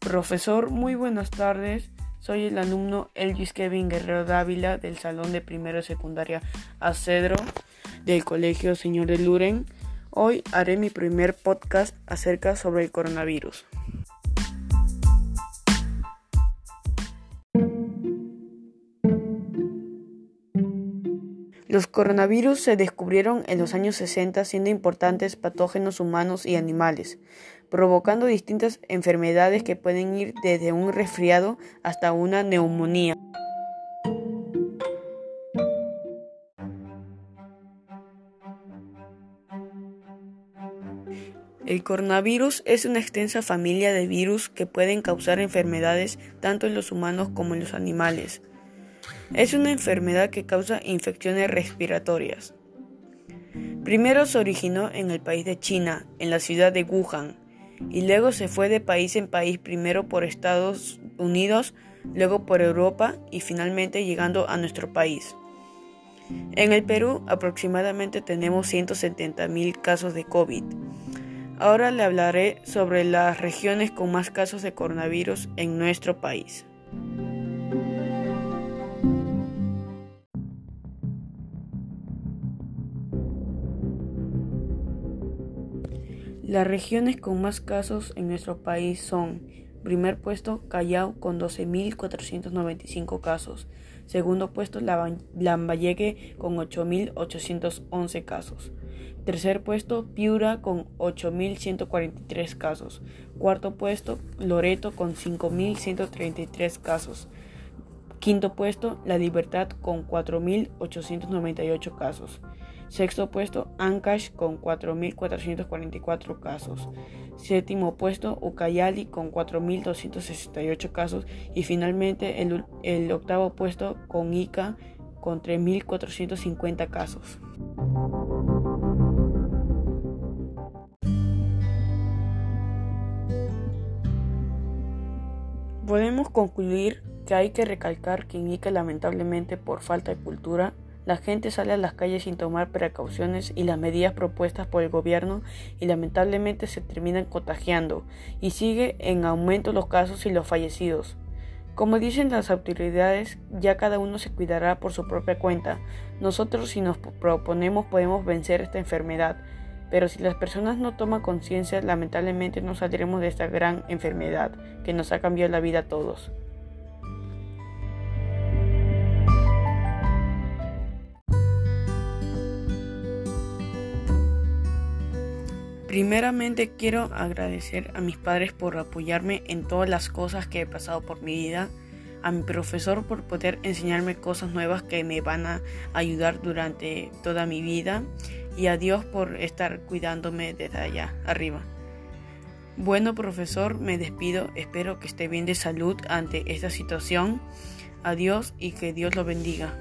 Profesor, muy buenas tardes. Soy el alumno Elgis Kevin Guerrero Dávila del Salón de Primero Secundaria Acedro del Colegio Señor de Luren. Hoy haré mi primer podcast acerca sobre el coronavirus. Los coronavirus se descubrieron en los años 60 siendo importantes patógenos humanos y animales, provocando distintas enfermedades que pueden ir desde un resfriado hasta una neumonía. El coronavirus es una extensa familia de virus que pueden causar enfermedades tanto en los humanos como en los animales. Es una enfermedad que causa infecciones respiratorias. Primero se originó en el país de China, en la ciudad de Wuhan, y luego se fue de país en país, primero por Estados Unidos, luego por Europa y finalmente llegando a nuestro país. En el Perú aproximadamente tenemos 170 mil casos de COVID. Ahora le hablaré sobre las regiones con más casos de coronavirus en nuestro país. Las regiones con más casos en nuestro país son Primer puesto Callao con 12.495 casos. Segundo puesto Lambayeque con 8.811 casos. Tercer puesto Piura con 8.143 casos. Cuarto puesto Loreto con 5.133 casos. Quinto puesto La Libertad con 4.898 casos. Sexto puesto, Ancash con 4.444 casos. Séptimo puesto, Ucayali con 4.268 casos. Y finalmente el, el octavo puesto con Ica con 3.450 casos. Podemos concluir que hay que recalcar que en Ica lamentablemente por falta de cultura la gente sale a las calles sin tomar precauciones y las medidas propuestas por el gobierno y lamentablemente se terminan contagiando y sigue en aumento los casos y los fallecidos. Como dicen las autoridades, ya cada uno se cuidará por su propia cuenta. Nosotros si nos proponemos podemos vencer esta enfermedad, pero si las personas no toman conciencia, lamentablemente no saldremos de esta gran enfermedad que nos ha cambiado la vida a todos. Primeramente quiero agradecer a mis padres por apoyarme en todas las cosas que he pasado por mi vida, a mi profesor por poder enseñarme cosas nuevas que me van a ayudar durante toda mi vida y a Dios por estar cuidándome desde allá arriba. Bueno profesor, me despido, espero que esté bien de salud ante esta situación. Adiós y que Dios lo bendiga.